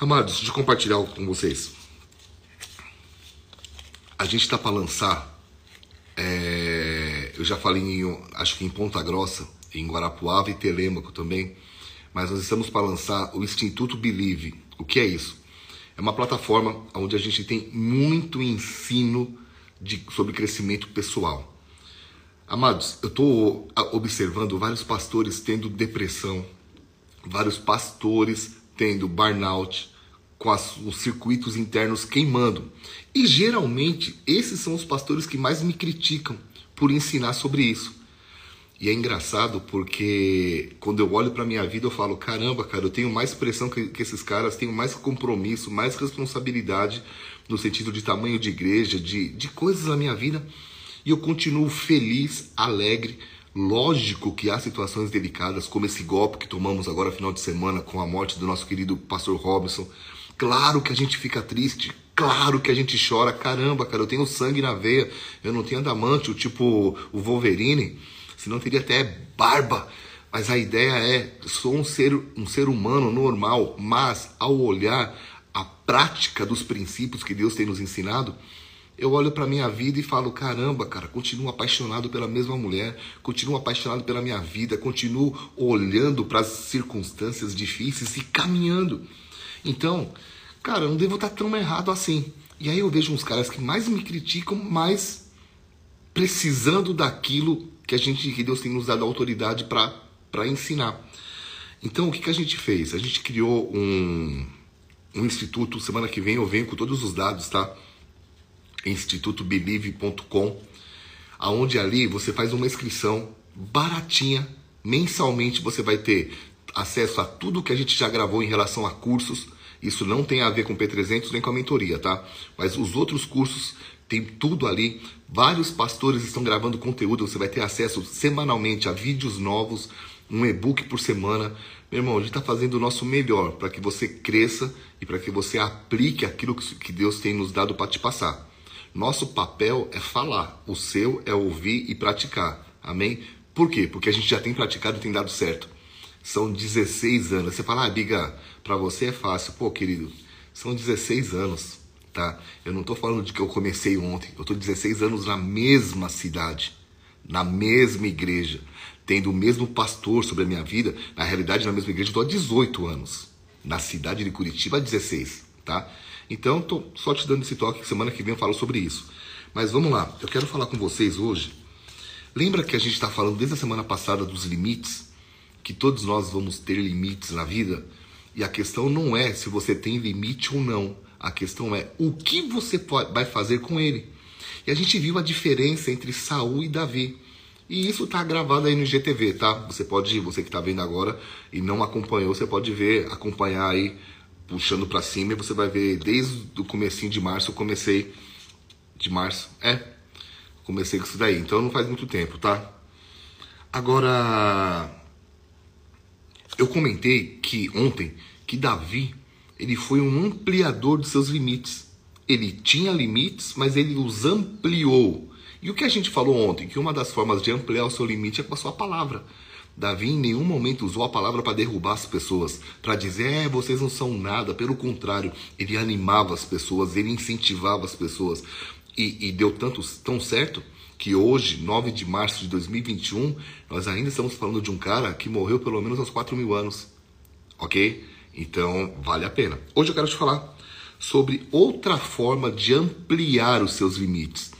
Amados, deixa eu compartilhar algo com vocês. A gente está para lançar, é, eu já falei em, acho que em Ponta Grossa, em Guarapuava e Telêmaco também, mas nós estamos para lançar o Instituto Believe. O que é isso? É uma plataforma onde a gente tem muito ensino de, sobre crescimento pessoal. Amados, eu estou observando vários pastores tendo depressão, vários pastores tendo burnout, com as, os circuitos internos queimando. E geralmente esses são os pastores que mais me criticam por ensinar sobre isso. E é engraçado porque quando eu olho para minha vida eu falo: caramba, cara, eu tenho mais pressão que, que, esses caras, tenho mais compromisso, mais responsabilidade no sentido de tamanho de igreja, de, de coisas na minha vida. E eu continuo feliz, alegre. Lógico que há situações delicadas, como esse golpe que tomamos agora final de semana com a morte do nosso querido pastor Robson. Claro que a gente fica triste, claro que a gente chora. Caramba, cara, eu tenho sangue na veia, eu não tenho adamante, tipo o Wolverine senão teria até barba. Mas a ideia é, sou um ser, um ser humano normal, mas ao olhar a prática dos princípios que Deus tem nos ensinado, eu olho para minha vida e falo: caramba, cara, continuo apaixonado pela mesma mulher, continuo apaixonado pela minha vida, continuo olhando para as circunstâncias difíceis e caminhando. Então, cara, eu não devo estar tão errado assim. E aí eu vejo uns caras que mais me criticam, mais precisando daquilo que a gente que Deus tem nos dado autoridade para ensinar. Então, o que, que a gente fez? A gente criou um, um instituto. Semana que vem eu venho com todos os dados, tá? institutobelieve.com, aonde ali você faz uma inscrição baratinha, mensalmente você vai ter acesso a tudo que a gente já gravou em relação a cursos. Isso não tem a ver com P300 nem com a mentoria, tá? Mas os outros cursos tem tudo ali. Vários pastores estão gravando conteúdo, você vai ter acesso semanalmente a vídeos novos, um e-book por semana. Meu irmão, a gente está fazendo o nosso melhor para que você cresça e para que você aplique aquilo que Deus tem nos dado para te passar. Nosso papel é falar, o seu é ouvir e praticar. Amém? Por quê? Porque a gente já tem praticado e tem dado certo. São 16 anos. Você fala, ah, Biga, para você é fácil. Pô, querido, são 16 anos tá? Eu não estou falando de que eu comecei ontem, eu estou 16 anos na mesma cidade, na mesma igreja, tendo o mesmo pastor sobre a minha vida. Na realidade, na mesma igreja, eu estou há 18 anos, na cidade de Curitiba, há 16, tá? Então, estou só te dando esse toque, semana que vem eu falo sobre isso. Mas vamos lá, eu quero falar com vocês hoje. Lembra que a gente está falando desde a semana passada dos limites? Que todos nós vamos ter limites na vida? E a questão não é se você tem limite ou não. A questão é o que você pode, vai fazer com ele. E a gente viu a diferença entre Saul e Davi. E isso está gravado aí no GTV, tá? Você pode, você que está vendo agora e não acompanhou, você pode ver, acompanhar aí, puxando para cima, e você vai ver desde o comecinho de março, eu comecei de março, é, comecei com isso daí. Então não faz muito tempo, tá? Agora, eu comentei que ontem que Davi ele foi um ampliador de seus limites. Ele tinha limites, mas ele os ampliou. E o que a gente falou ontem? Que uma das formas de ampliar o seu limite é com a sua palavra. Davi em nenhum momento usou a palavra para derrubar as pessoas, para dizer, é, vocês não são nada. Pelo contrário, ele animava as pessoas, ele incentivava as pessoas. E, e deu tanto, tão certo que hoje, 9 de março de 2021, nós ainda estamos falando de um cara que morreu pelo menos aos 4 mil anos. Ok? Então, vale a pena. Hoje eu quero te falar sobre outra forma de ampliar os seus limites.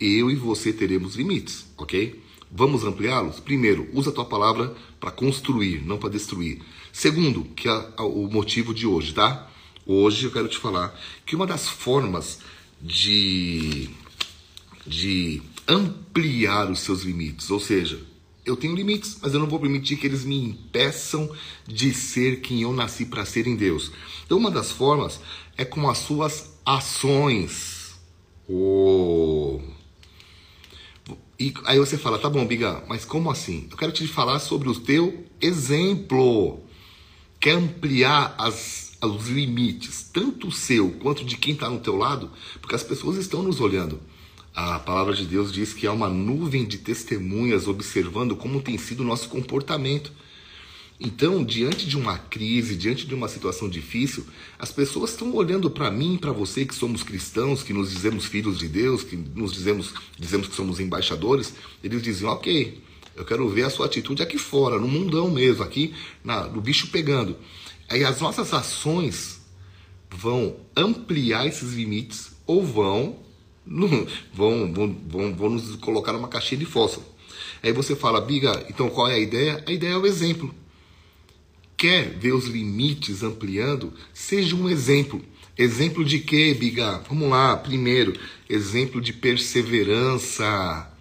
Eu e você teremos limites, ok? Vamos ampliá-los? Primeiro, usa a tua palavra para construir, não para destruir. Segundo, que é o motivo de hoje, tá? Hoje eu quero te falar que uma das formas de, de ampliar os seus limites, ou seja, eu tenho limites, mas eu não vou permitir que eles me impeçam de ser quem eu nasci para ser em Deus. Então, uma das formas é com as suas ações. Oh. E aí você fala, tá bom, Biga, mas como assim? Eu quero te falar sobre o teu exemplo. Quer ampliar as, os limites, tanto o seu quanto de quem está no teu lado, porque as pessoas estão nos olhando. A palavra de Deus diz que há uma nuvem de testemunhas observando como tem sido o nosso comportamento. Então, diante de uma crise, diante de uma situação difícil, as pessoas estão olhando para mim para você que somos cristãos, que nos dizemos filhos de Deus, que nos dizemos, dizemos que somos embaixadores, eles dizem, ok, eu quero ver a sua atitude aqui fora, no mundão mesmo, aqui na, no bicho pegando. Aí as nossas ações vão ampliar esses limites ou vão, vão, vão, vão, vão nos colocar numa caixinha de fósforo. Aí você fala, Biga, então qual é a ideia? A ideia é o exemplo quer ver os limites ampliando, seja um exemplo. Exemplo de quê, Biga? Vamos lá, primeiro, exemplo de perseverança.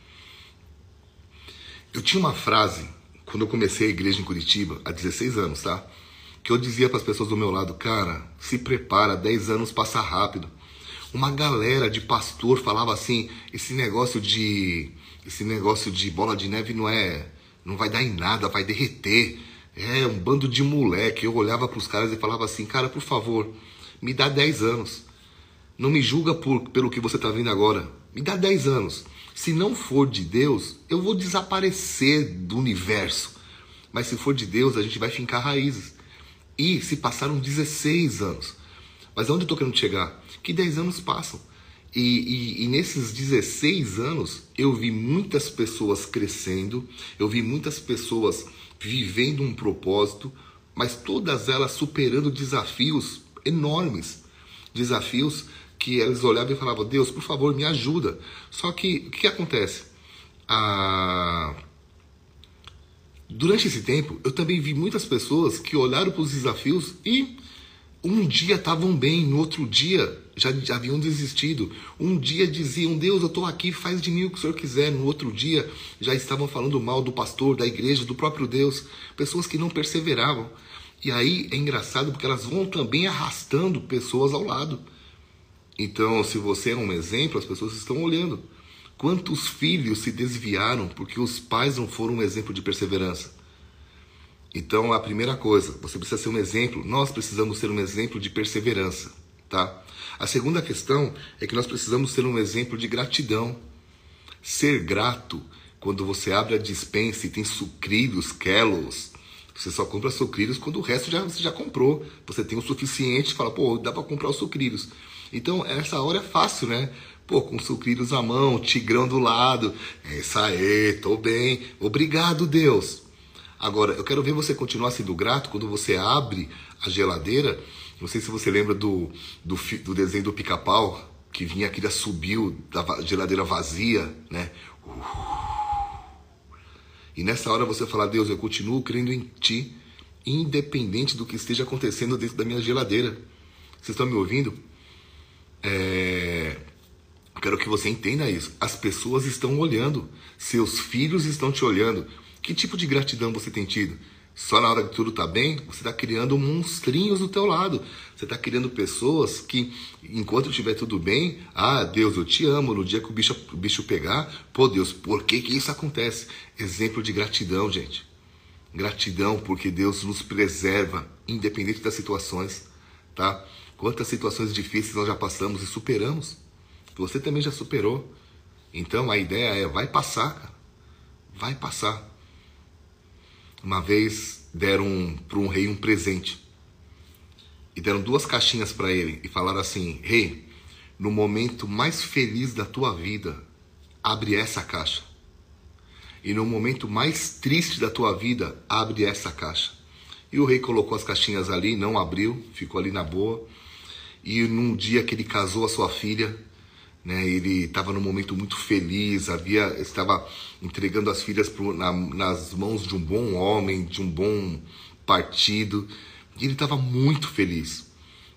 Eu tinha uma frase, quando eu comecei a igreja em Curitiba, há 16 anos, tá? Que eu dizia para as pessoas do meu lado, cara, se prepara, 10 anos passa rápido. Uma galera de pastor falava assim, esse negócio de esse negócio de bola de neve não é, não vai dar em nada, vai derreter. É, um bando de moleque. Eu olhava para os caras e falava assim: cara, por favor, me dá 10 anos. Não me julga por, pelo que você está vendo agora. Me dá 10 anos. Se não for de Deus, eu vou desaparecer do universo. Mas se for de Deus, a gente vai fincar raízes. E se passaram 16 anos. Mas onde eu estou querendo chegar? Que 10 anos passam. E, e, e, nesses 16 anos, eu vi muitas pessoas crescendo, eu vi muitas pessoas vivendo um propósito, mas todas elas superando desafios enormes. Desafios que eles olhavam e falavam: Deus, por favor, me ajuda. Só que o que acontece? Ah, durante esse tempo, eu também vi muitas pessoas que olharam para os desafios e um dia estavam bem, no outro dia já, haviam desistido. Um dia diziam, Deus, eu estou aqui, faz de mim o que o Senhor quiser. No outro dia já estavam falando mal do pastor, da igreja, do próprio Deus. Pessoas que não perseveravam. E aí é engraçado porque elas vão também arrastando pessoas ao lado. Então, se você é um exemplo, as pessoas estão olhando. Quantos filhos se desviaram porque os pais não foram um exemplo de perseverança? Então, a primeira coisa, você precisa ser um exemplo, nós precisamos ser um exemplo de perseverança, tá? A segunda questão é que nós precisamos ser um exemplo de gratidão. Ser grato quando você abre a dispensa e tem sucrilhos, Kellogg's, você só compra sucrilhos quando o resto já, você já comprou. Você tem o suficiente fala, pô, dá para comprar os sucrilhos. Então, essa hora é fácil, né? Pô, com sucrilhos à mão, tigrão do lado. É isso aí, tô bem. Obrigado, Deus. Agora, eu quero ver você continuar sendo grato quando você abre a geladeira. Não sei se você lembra do, do, do desenho do pica-pau, que vinha aquele subiu da geladeira vazia, né? E nessa hora você fala, Deus, eu continuo crendo em Ti, independente do que esteja acontecendo dentro da minha geladeira. Vocês estão me ouvindo? É... Quero que você entenda isso. As pessoas estão olhando, seus filhos estão te olhando. Que tipo de gratidão você tem tido? Só na hora que tudo está bem, você está criando monstrinhos do teu lado. Você está criando pessoas que, enquanto estiver tudo bem, ah, Deus, eu te amo. No dia que o bicho, o bicho pegar, pô, Deus, por que, que isso acontece? Exemplo de gratidão, gente. Gratidão porque Deus nos preserva, independente das situações, tá? Quantas situações difíceis nós já passamos e superamos. Você também já superou. Então a ideia é, vai passar, cara. Vai passar. Uma vez deram para um rei um presente. E deram duas caixinhas para ele e falaram assim: Rei, no momento mais feliz da tua vida, abre essa caixa. E no momento mais triste da tua vida, abre essa caixa. E o rei colocou as caixinhas ali, não abriu, ficou ali na boa. E num dia que ele casou a sua filha, né? Ele estava num momento muito feliz, havia estava entregando as filhas pro, na, nas mãos de um bom homem, de um bom partido, e ele estava muito feliz.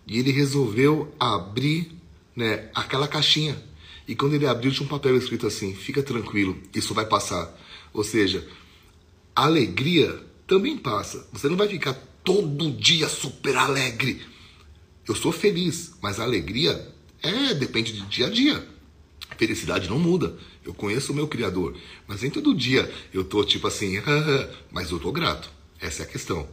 E ele resolveu abrir né, aquela caixinha. E quando ele abriu, tinha um papel escrito assim: fica tranquilo, isso vai passar. Ou seja, a alegria também passa. Você não vai ficar todo dia super alegre. Eu sou feliz, mas a alegria é, depende de dia a dia. Felicidade não muda. Eu conheço o meu Criador. Mas nem todo dia eu tô tipo assim, mas eu tô grato. Essa é a questão.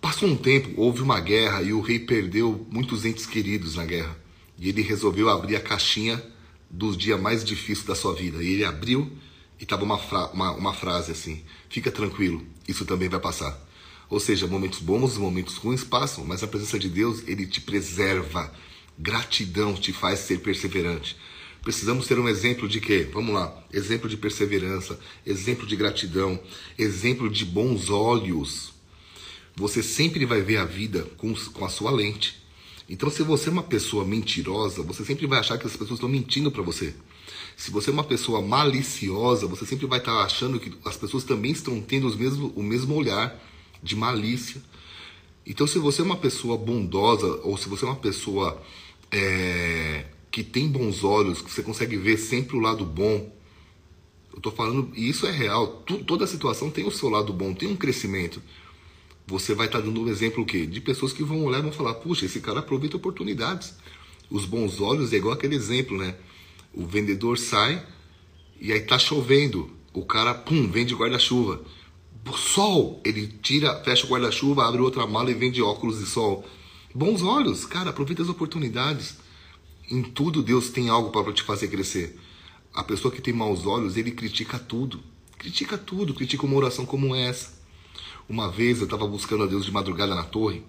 Passou um tempo, houve uma guerra e o rei perdeu muitos entes queridos na guerra. E ele resolveu abrir a caixinha dos dias mais difíceis da sua vida. E ele abriu e estava uma, fra uma, uma frase assim: Fica tranquilo, isso também vai passar. Ou seja, momentos bons momentos ruins passam, mas a presença de Deus, ele te preserva. Gratidão te faz ser perseverante. Precisamos ter um exemplo de quê? Vamos lá. Exemplo de perseverança, exemplo de gratidão, exemplo de bons olhos. Você sempre vai ver a vida com, com a sua lente. Então, se você é uma pessoa mentirosa, você sempre vai achar que as pessoas estão mentindo para você. Se você é uma pessoa maliciosa, você sempre vai estar achando que as pessoas também estão tendo os mesmo, o mesmo olhar de malícia. Então, se você é uma pessoa bondosa, ou se você é uma pessoa é, que tem bons olhos, que você consegue ver sempre o lado bom, eu estou falando, e isso é real, tu, toda situação tem o seu lado bom, tem um crescimento. Você vai estar dando um exemplo o quê? De pessoas que vão olhar e vão falar, puxa, esse cara aproveita oportunidades. Os bons olhos é igual aquele exemplo, né? O vendedor sai e aí tá chovendo. O cara, pum, vende guarda-chuva. Sol, ele tira, fecha o guarda-chuva, abre outra mala e vende óculos de sol. Bons olhos, cara, aproveita as oportunidades. Em tudo Deus tem algo para te fazer crescer. A pessoa que tem maus olhos, ele critica tudo. Critica tudo, critica uma oração como essa. Uma vez eu estava buscando a Deus de madrugada na torre,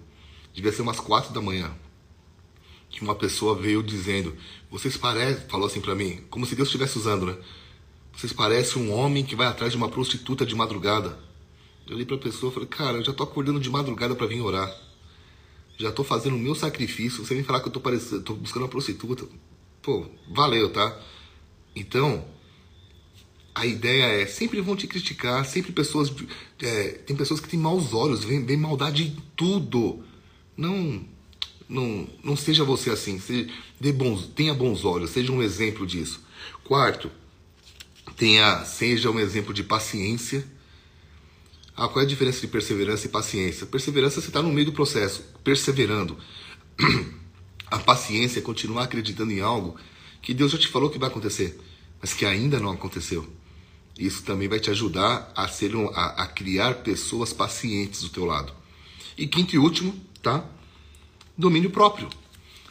devia ser umas quatro da manhã, que uma pessoa veio dizendo: Vocês parecem, falou assim para mim, como se Deus estivesse usando, né? Vocês parecem um homem que vai atrás de uma prostituta de madrugada. Eu olhei para a pessoa e falei: Cara, eu já tô acordando de madrugada para vir orar já tô fazendo o meu sacrifício, você vem falar que eu tô, parecendo, tô buscando uma prostituta. Pô, valeu, tá? Então, a ideia é, sempre vão te criticar, sempre pessoas, é, tem pessoas que têm maus olhos, vem, vem maldade em tudo. Não, não, não seja você assim, seja, dê bons, tenha bons olhos, seja um exemplo disso. Quarto, tenha, seja um exemplo de paciência ah, qual é a diferença de perseverança e paciência? Perseverança você está no meio do processo, perseverando. A paciência é continuar acreditando em algo que Deus já te falou que vai acontecer, mas que ainda não aconteceu. Isso também vai te ajudar a, ser a, a criar pessoas pacientes do teu lado. E quinto e último, tá? Domínio próprio.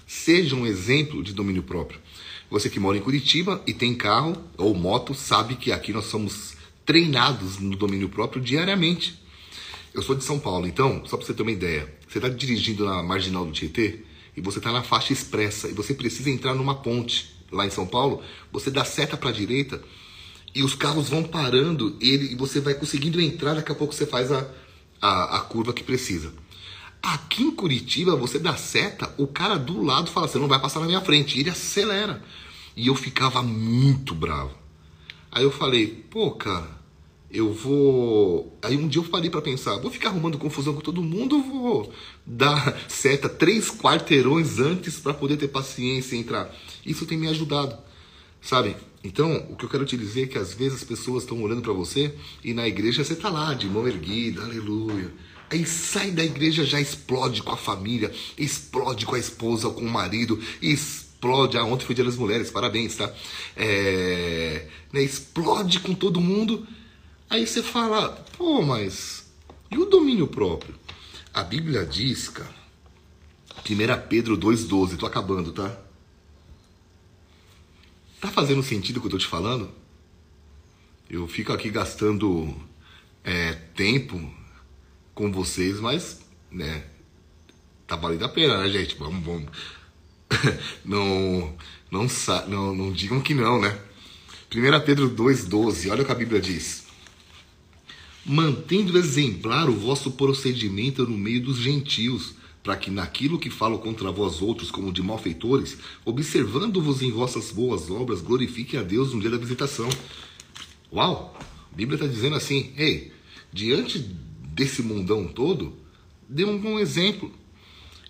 Seja um exemplo de domínio próprio. Você que mora em Curitiba e tem carro ou moto, sabe que aqui nós somos treinados no domínio próprio diariamente. Eu sou de São Paulo, então, só para você ter uma ideia, você está dirigindo na marginal do Tietê e você está na faixa expressa e você precisa entrar numa ponte lá em São Paulo, você dá seta para a direita e os carros vão parando ele, e você vai conseguindo entrar, daqui a pouco você faz a, a, a curva que precisa. Aqui em Curitiba, você dá seta, o cara do lado fala, você não vai passar na minha frente, e ele acelera. E eu ficava muito bravo. Aí eu falei, pô, cara, eu vou. Aí um dia eu parei para pensar, vou ficar arrumando confusão com todo mundo, ou vou dar seta três quarteirões antes para poder ter paciência e entrar. Isso tem me ajudado, sabe? Então, o que eu quero te dizer é que às vezes as pessoas estão olhando para você e na igreja você tá lá de mão erguida, aleluia. Aí sai da igreja já explode com a família, explode com a esposa, com o marido, explode. Ah, ontem foi dia das mulheres, parabéns, tá? É, né, explode com todo mundo Aí você fala, pô, mas e o domínio próprio? A Bíblia diz, cara, 1 Pedro 2,12, tô acabando, tá? Tá fazendo sentido o que eu tô te falando? Eu fico aqui gastando é, tempo com vocês, mas, né, tá valendo a pena, né, gente? Vamos, vamos. não, não, não, não digam que não, né? 1 Pedro 2,12, olha o que a Bíblia diz mantendo exemplar o vosso procedimento no meio dos gentios, para que naquilo que falo contra vós outros como de malfeitores, observando-vos em vossas boas obras, glorifiquem a Deus no dia da visitação. Uau! A Bíblia está dizendo assim, ei, diante desse mundão todo, dê um bom exemplo.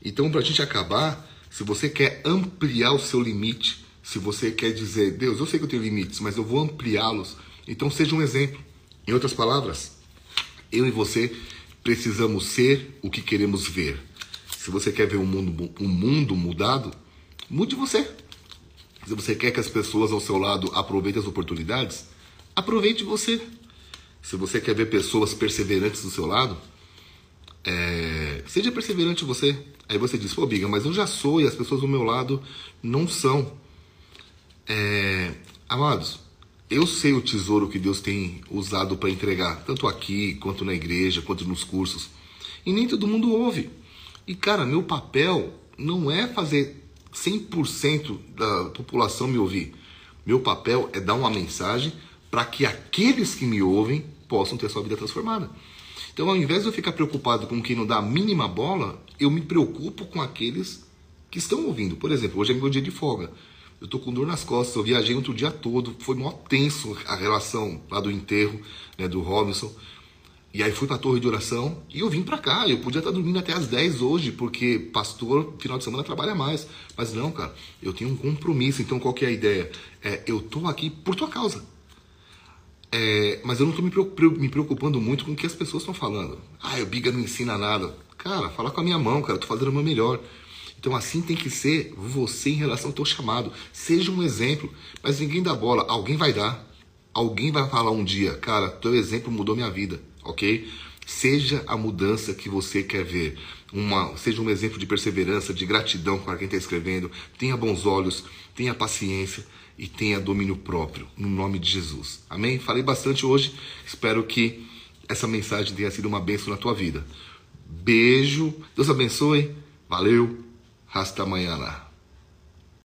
Então, para a gente acabar, se você quer ampliar o seu limite, se você quer dizer, Deus, eu sei que eu tenho limites, mas eu vou ampliá-los, então seja um exemplo. Em outras palavras, eu e você precisamos ser o que queremos ver. Se você quer ver um mundo, um mundo mudado, mude você. Se você quer que as pessoas ao seu lado aproveitem as oportunidades, aproveite você. Se você quer ver pessoas perseverantes do seu lado, é, seja perseverante você. Aí você diz, pô, Biga, mas eu já sou e as pessoas do meu lado não são. É, amados, eu sei o tesouro que Deus tem usado para entregar, tanto aqui, quanto na igreja, quanto nos cursos. E nem todo mundo ouve. E cara, meu papel não é fazer 100% da população me ouvir. Meu papel é dar uma mensagem para que aqueles que me ouvem possam ter sua vida transformada. Então, ao invés de eu ficar preocupado com quem não dá a mínima bola, eu me preocupo com aqueles que estão ouvindo. Por exemplo, hoje é meu dia de folga. Eu tô com dor nas costas, eu viajei outro dia todo, foi mó tenso a relação lá do enterro, né, do Robinson. E aí fui para a torre de oração e eu vim para cá. Eu podia estar dormindo até às 10 hoje, porque pastor, final de semana, trabalha mais. Mas não, cara, eu tenho um compromisso. Então qual que é a ideia? É, eu tô aqui por tua causa. É, mas eu não tô me preocupando muito com o que as pessoas estão falando. Ah, o Biga não ensina nada. Cara, fala com a minha mão, cara, eu tô fazendo o meu melhor. Então assim tem que ser você em relação ao teu chamado. Seja um exemplo, mas ninguém dá bola. Alguém vai dar. Alguém vai falar um dia, cara, teu exemplo mudou minha vida ok? Seja a mudança que você quer ver. Uma, seja um exemplo de perseverança, de gratidão para quem está escrevendo. Tenha bons olhos, tenha paciência e tenha domínio próprio, no nome de Jesus. Amém? Falei bastante hoje. Espero que essa mensagem tenha sido uma bênção na tua vida. Beijo. Deus abençoe. Valeu. Hasta amanhã.